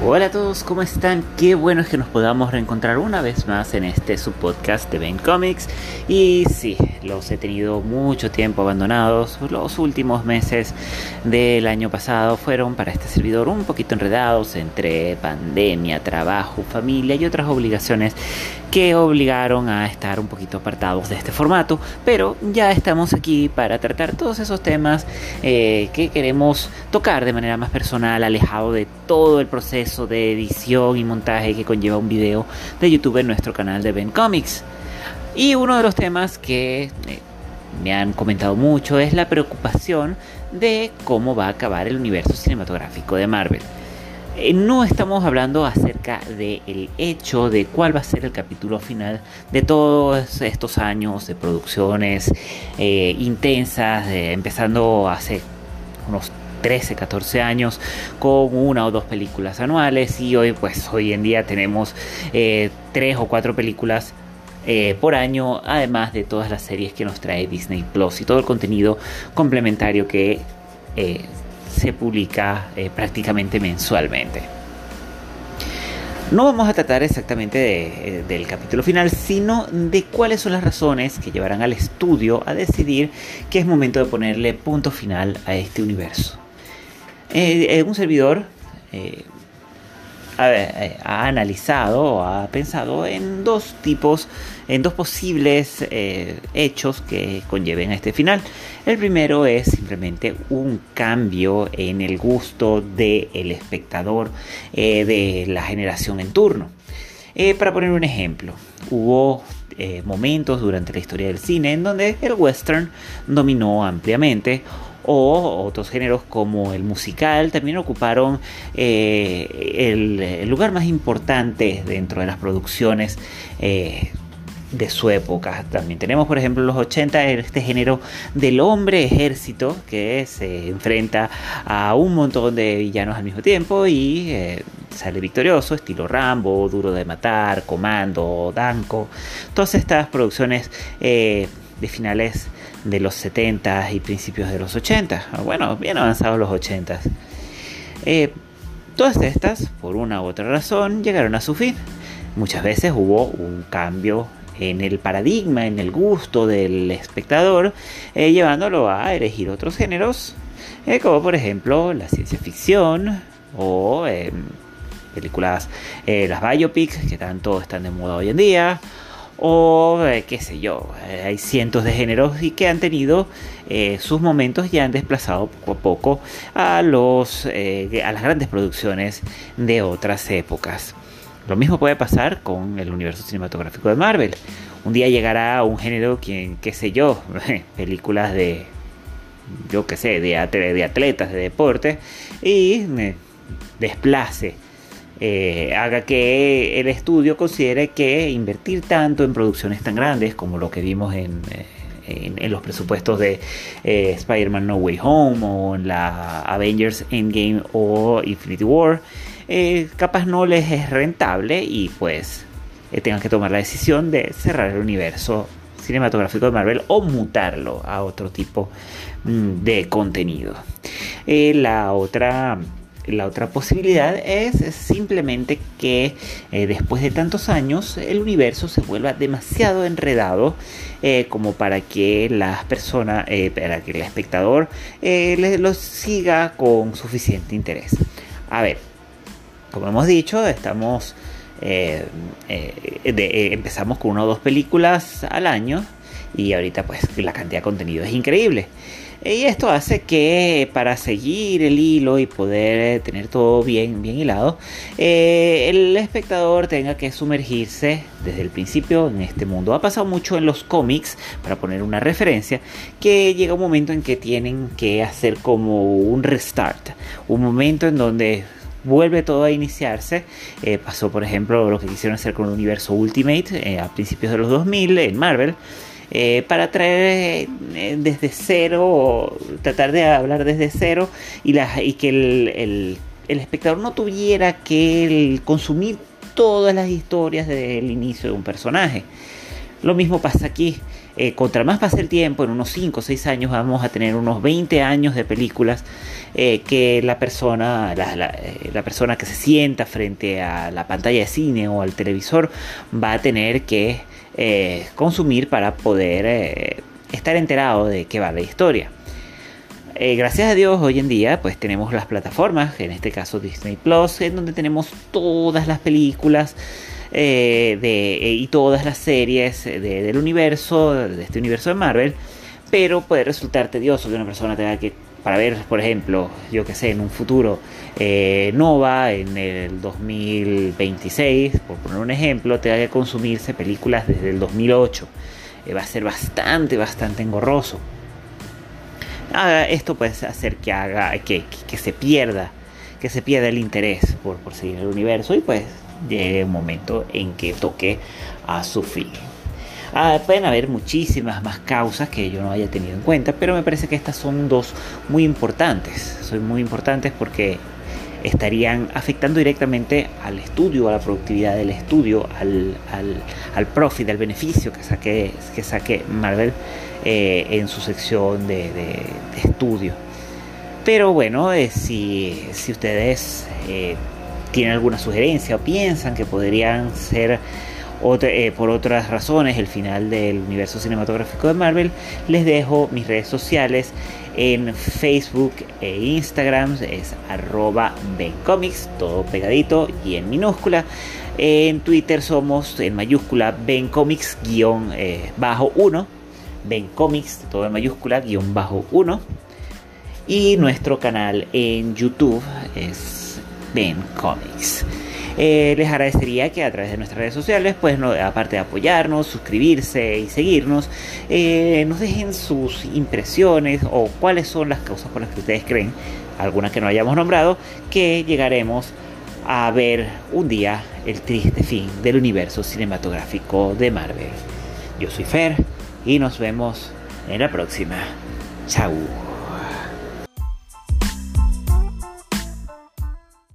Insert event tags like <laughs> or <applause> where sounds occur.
Hola a todos, ¿cómo están? Qué bueno es que nos podamos reencontrar una vez más en este subpodcast de Ben Comics. Y sí, los he tenido mucho tiempo abandonados. Los últimos meses del año pasado fueron para este servidor un poquito enredados entre pandemia, trabajo, familia y otras obligaciones que obligaron a estar un poquito apartados de este formato, pero ya estamos aquí para tratar todos esos temas eh, que queremos tocar de manera más personal, alejado de todo el proceso de edición y montaje que conlleva un video de YouTube en nuestro canal de Ben Comics. Y uno de los temas que eh, me han comentado mucho es la preocupación de cómo va a acabar el universo cinematográfico de Marvel. Eh, no estamos hablando acerca del hecho de cuál va a ser el capítulo final de todos estos años de producciones eh, intensas, empezando hace unos 13, 14 años con una o dos películas anuales y hoy pues hoy en día tenemos eh, tres o cuatro películas por año, además de todas las series que nos trae Disney Plus y todo el contenido complementario que se publica eh, prácticamente mensualmente. No vamos a tratar exactamente eh, del capítulo final, sino de cuáles son las razones que llevarán al estudio a decidir que es momento de ponerle punto final a este universo. Eh, un servidor ha, analizado ha pensado en dos tipos, en dos posibles eh, hechos que conlleven a este final. El primero es simplemente un cambio en el gusto del espectador eh, de la generación en turno. Eh, para poner un ejemplo, hubo momentos durante la historia del cine en donde el western dominó ampliamente o otros géneros como el musical también ocuparon eh, el, lugar más importante dentro de las producciones eh, de su época. También tenemos, por ejemplo, los 80, este género del hombre ejército que se enfrenta a un montón de villanos al mismo tiempo y eh, sale victorioso, estilo Rambo, Duro de Matar, Comando, Danko. Todas estas producciones de finales de los 70 y principios de los 80. Ah, bueno, bien avanzados los 80. Eh, todas estas, por una u otra razón, llegaron a su fin. Muchas veces hubo un cambio en el paradigma, en el gusto del espectador, eh, llevándolo a elegir otros géneros, eh, como por ejemplo la ciencia ficción o películas, las biopics, que tanto están de moda hoy en día, o eh, qué sé yo, eh, hay cientos de géneros y que han tenido eh, sus momentos y han desplazado poco a poco a, los, a las grandes producciones de otras épocas. Lo mismo puede pasar con el universo cinematográfico de Marvel. Un día llegará un género, quien, qué sé yo, <laughs> películas de, yo qué sé, de, de atletas, de deporte, y desplace eh, haga que el estudio considere que invertir tanto en producciones tan grandes como lo que vimos en, eh, los presupuestos de eh, Spider-Man No Way Home o en la Avengers Endgame o Infinity War, capaz no les es rentable y pues tengan que tomar la decisión de cerrar el universo cinematográfico de Marvel o mutarlo a otro tipo mm, de contenido. la otra la otra posibilidad es simplemente que eh, después de tantos años el universo se vuelva demasiado enredado eh, como para que las personas, eh, para que el espectador lo siga con suficiente interés. A ver, como hemos dicho, estamos empezamos con una o dos películas al año y ahorita pues la cantidad de contenido es increíble. Y esto hace que para seguir el hilo y poder tener todo bien, bien hilado, eh, el espectador tenga que sumergirse desde el principio en este mundo. Ha pasado mucho en los cómics, para poner una referencia, que llega un momento en que tienen que hacer como un restart, un momento en donde vuelve todo a iniciarse. Eh, pasó, por ejemplo, lo que quisieron hacer con el universo Ultimate eh, a principios de los 2000 en Marvel. Eh, para traer eh, desde cero, tratar de hablar desde cero y, y que el, espectador no tuviera que consumir todas las historias del inicio de un personaje. Lo mismo pasa aquí. eh, contra más pase el tiempo, en unos 5 o 6 años vamos a tener unos 20 años de películas eh, que la persona, eh, la, persona que se sienta frente a la pantalla de cine o al televisor va a tener que consumir para poder estar enterado de qué va la historia. gracias a Dios hoy en día pues tenemos las plataformas, en este caso Disney Plus, en donde tenemos todas las películas eh, eh, y todas las series del universo, de este universo de Marvel, pero puede resultar tedioso que una persona tenga que, para ver, por ejemplo, yo que sé, en un futuro, eh, Nova, en el 2026, por poner un ejemplo, tenga que consumirse películas desde el 2008. va a ser bastante, bastante engorroso. esto puede hacer que haga que, se pierda que se pierda el interés por, por seguir el universo y pues llegue un momento en que toque a su fin. Ah, pueden haber muchísimas más causas que yo no haya tenido en cuenta, pero me parece que estas son dos muy importantes. Son muy importantes porque estarían afectando directamente al estudio, a la productividad del estudio, al, al, profit, al beneficio que saque, que saque Marvel eh, en su sección de, estudio. Pero bueno, eh, si, si, ustedes eh, tienen alguna sugerencia o piensan que podrían ser eh, por otras razones el final del universo cinematográfico de Marvel, les dejo mis redes sociales en Facebook e Instagram, es arroba bencomics, todo pegadito y en minúscula. En Twitter somos en mayúscula bencomics guion eh, bajo 1, bencomics, todo en mayúscula guion bajo 1. Y nuestro canal en YouTube es Ben Comics. Eh, les agradecería que a través de nuestras redes sociales, pues aparte de apoyarnos, suscribirse y seguirnos, eh, nos dejen sus impresiones o cuáles son las causas por las que ustedes creen, algunas que no hayamos nombrado, que llegaremos a ver un día el triste fin del universo cinematográfico de Marvel. Yo soy Fer y nos vemos en la próxima. Chao.